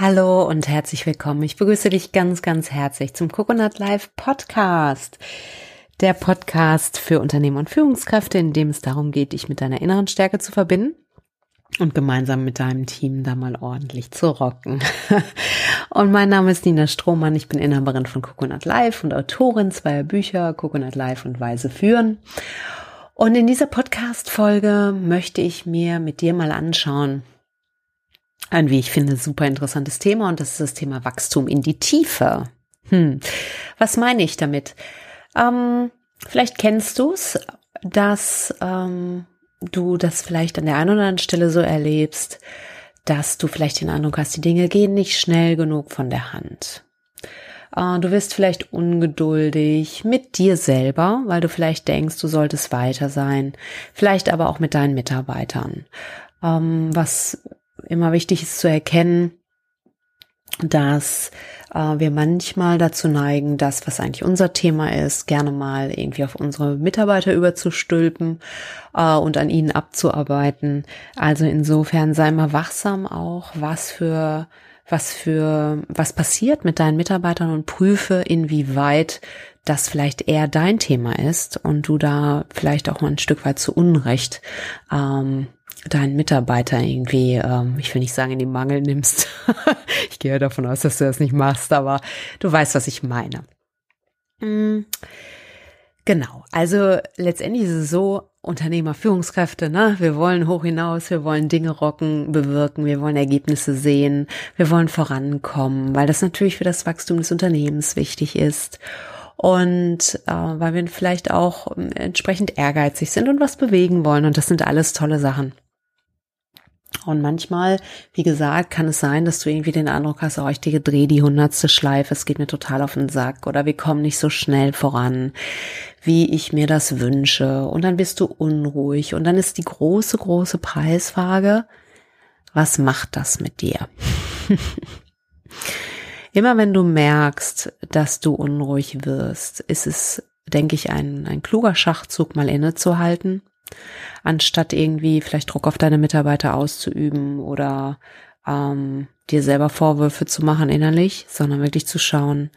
Hallo und herzlich willkommen. Ich begrüße dich ganz, ganz herzlich zum Coconut Live Podcast. Der Podcast für Unternehmer und Führungskräfte, in dem es darum geht, dich mit deiner inneren Stärke zu verbinden und gemeinsam mit deinem Team da mal ordentlich zu rocken. Und mein Name ist Nina Strohmann. Ich bin Inhaberin von Coconut Live und Autorin zweier Bücher, Coconut Live und Weise führen. Und in dieser Podcast-Folge möchte ich mir mit dir mal anschauen, ein, wie ich finde, super interessantes Thema und das ist das Thema Wachstum in die Tiefe. Hm. Was meine ich damit? Ähm, vielleicht kennst du es, dass ähm, du das vielleicht an der einen oder anderen Stelle so erlebst, dass du vielleicht den Eindruck hast, die Dinge gehen nicht schnell genug von der Hand. Äh, du wirst vielleicht ungeduldig mit dir selber, weil du vielleicht denkst, du solltest weiter sein. Vielleicht aber auch mit deinen Mitarbeitern. Ähm, was immer wichtig ist zu erkennen, dass äh, wir manchmal dazu neigen, das, was eigentlich unser Thema ist, gerne mal irgendwie auf unsere Mitarbeiter überzustülpen äh, und an ihnen abzuarbeiten. Also insofern sei mal wachsam auch, was für was für was passiert mit deinen Mitarbeitern und prüfe, inwieweit das vielleicht eher dein Thema ist und du da vielleicht auch mal ein Stück weit zu Unrecht ähm, deinen Mitarbeiter irgendwie, ähm, ich will nicht sagen, in die Mangel nimmst. ich gehe davon aus, dass du das nicht machst, aber du weißt, was ich meine. Mhm. Genau, also letztendlich ist es so, Unternehmer, Führungskräfte, ne? Wir wollen hoch hinaus, wir wollen Dinge rocken, bewirken, wir wollen Ergebnisse sehen, wir wollen vorankommen, weil das natürlich für das Wachstum des Unternehmens wichtig ist und äh, weil wir vielleicht auch ähm, entsprechend ehrgeizig sind und was bewegen wollen und das sind alles tolle Sachen. Und manchmal, wie gesagt, kann es sein, dass du irgendwie den Eindruck hast, oh, ich drehe die hundertste Schleife, es geht mir total auf den Sack oder wir kommen nicht so schnell voran, wie ich mir das wünsche. Und dann bist du unruhig und dann ist die große, große Preisfrage, was macht das mit dir? Immer wenn du merkst, dass du unruhig wirst, ist es, denke ich, ein, ein kluger Schachzug, mal innezuhalten anstatt irgendwie vielleicht Druck auf deine Mitarbeiter auszuüben oder ähm, dir selber Vorwürfe zu machen innerlich, sondern wirklich zu schauen,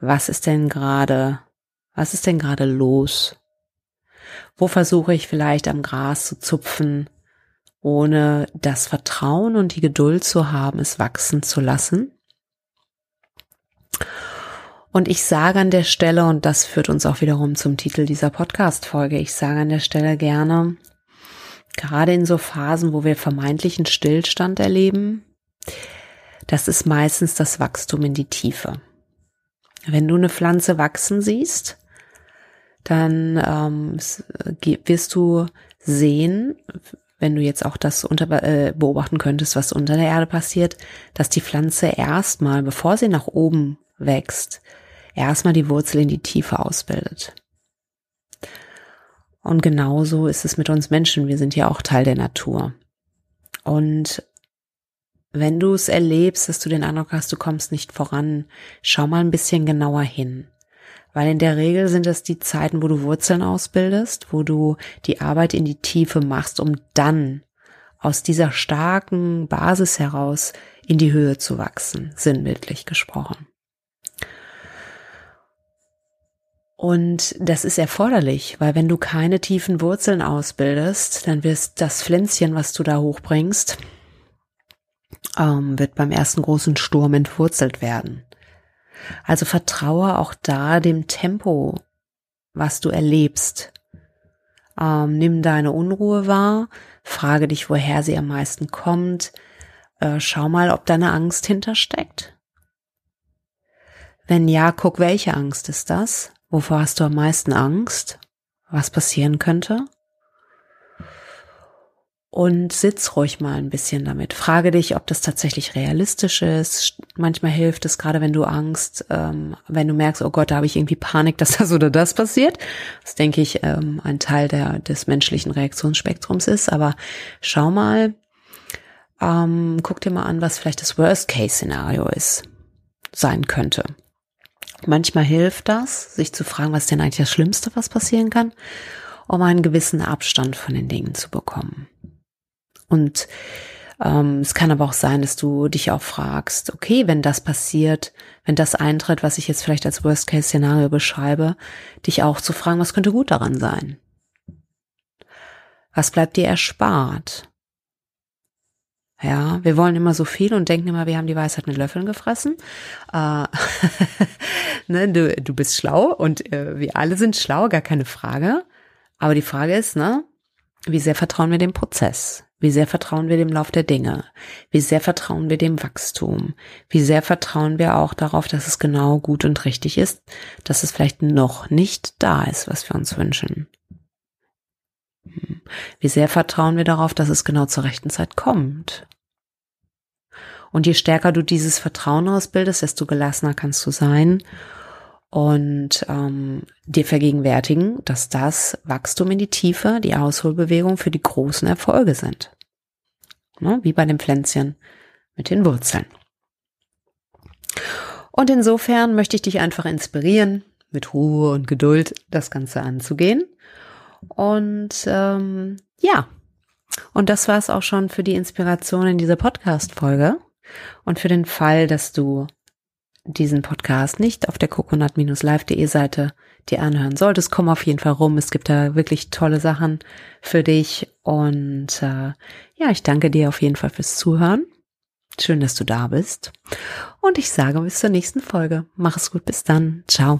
was ist denn gerade, was ist denn gerade los? Wo versuche ich vielleicht am Gras zu zupfen, ohne das Vertrauen und die Geduld zu haben, es wachsen zu lassen? Und ich sage an der Stelle, und das führt uns auch wiederum zum Titel dieser Podcast-Folge, ich sage an der Stelle gerne, gerade in so Phasen, wo wir vermeintlichen Stillstand erleben, das ist meistens das Wachstum in die Tiefe. Wenn du eine Pflanze wachsen siehst, dann ähm, wirst du sehen, wenn du jetzt auch das unter, äh, beobachten könntest, was unter der Erde passiert, dass die Pflanze erstmal, bevor sie nach oben wächst, erstmal die Wurzel in die Tiefe ausbildet. Und genauso ist es mit uns Menschen. Wir sind ja auch Teil der Natur. Und wenn du es erlebst, dass du den Eindruck hast, du kommst nicht voran, schau mal ein bisschen genauer hin. Weil in der Regel sind es die Zeiten, wo du Wurzeln ausbildest, wo du die Arbeit in die Tiefe machst, um dann aus dieser starken Basis heraus in die Höhe zu wachsen, sinnbildlich gesprochen. Und das ist erforderlich, weil wenn du keine tiefen Wurzeln ausbildest, dann wirst das Pflänzchen, was du da hochbringst, ähm, wird beim ersten großen Sturm entwurzelt werden. Also vertraue auch da dem Tempo, was du erlebst. Ähm, nimm deine Unruhe wahr, frage dich, woher sie am meisten kommt, äh, schau mal, ob deine Angst hintersteckt. Wenn ja, guck, welche Angst ist das? Wovor hast du am meisten Angst? Was passieren könnte? Und sitz ruhig mal ein bisschen damit. Frage dich, ob das tatsächlich realistisch ist. Manchmal hilft es, gerade wenn du Angst, ähm, wenn du merkst, oh Gott, da habe ich irgendwie Panik, dass das oder das passiert. Das denke ich ähm, ein Teil der, des menschlichen Reaktionsspektrums ist. Aber schau mal, ähm, guck dir mal an, was vielleicht das Worst-Case-Szenario ist, sein könnte. Manchmal hilft das, sich zu fragen, was denn eigentlich das Schlimmste, was passieren kann, um einen gewissen Abstand von den Dingen zu bekommen. Und Ähm, es kann aber auch sein, dass du dich auch fragst, okay, wenn das passiert, wenn das eintritt, was ich jetzt vielleicht als Worst-Case-Szenario beschreibe, dich auch zu fragen, was könnte gut daran sein? Was bleibt dir erspart? Ja, wir wollen immer so viel und denken immer, wir haben die Weisheit mit Löffeln gefressen. Äh, ne, du, du bist schlau und äh, wir alle sind schlau, gar keine Frage. Aber die Frage ist, ne, wie sehr vertrauen wir dem Prozess? Wie sehr vertrauen wir dem Lauf der Dinge? Wie sehr vertrauen wir dem Wachstum? Wie sehr vertrauen wir auch darauf, dass es genau gut und richtig ist, dass es vielleicht noch nicht da ist, was wir uns wünschen? Wie sehr vertrauen wir darauf, dass es genau zur rechten Zeit kommt? Und je stärker du dieses Vertrauen ausbildest, desto gelassener kannst du sein und ähm, dir vergegenwärtigen, dass das Wachstum in die Tiefe, die Ausholbewegung für die großen Erfolge sind. Ne? Wie bei dem Pflänzchen mit den Wurzeln. Und insofern möchte ich dich einfach inspirieren, mit Ruhe und Geduld das Ganze anzugehen. Und ähm, ja, und das war es auch schon für die Inspiration in dieser Podcast-Folge. Und für den Fall, dass du diesen Podcast nicht auf der coconut-live.de Seite dir anhören solltest, komm auf jeden Fall rum. Es gibt da wirklich tolle Sachen für dich. Und äh, ja, ich danke dir auf jeden Fall fürs Zuhören. Schön, dass du da bist. Und ich sage bis zur nächsten Folge. Mach es gut, bis dann. Ciao.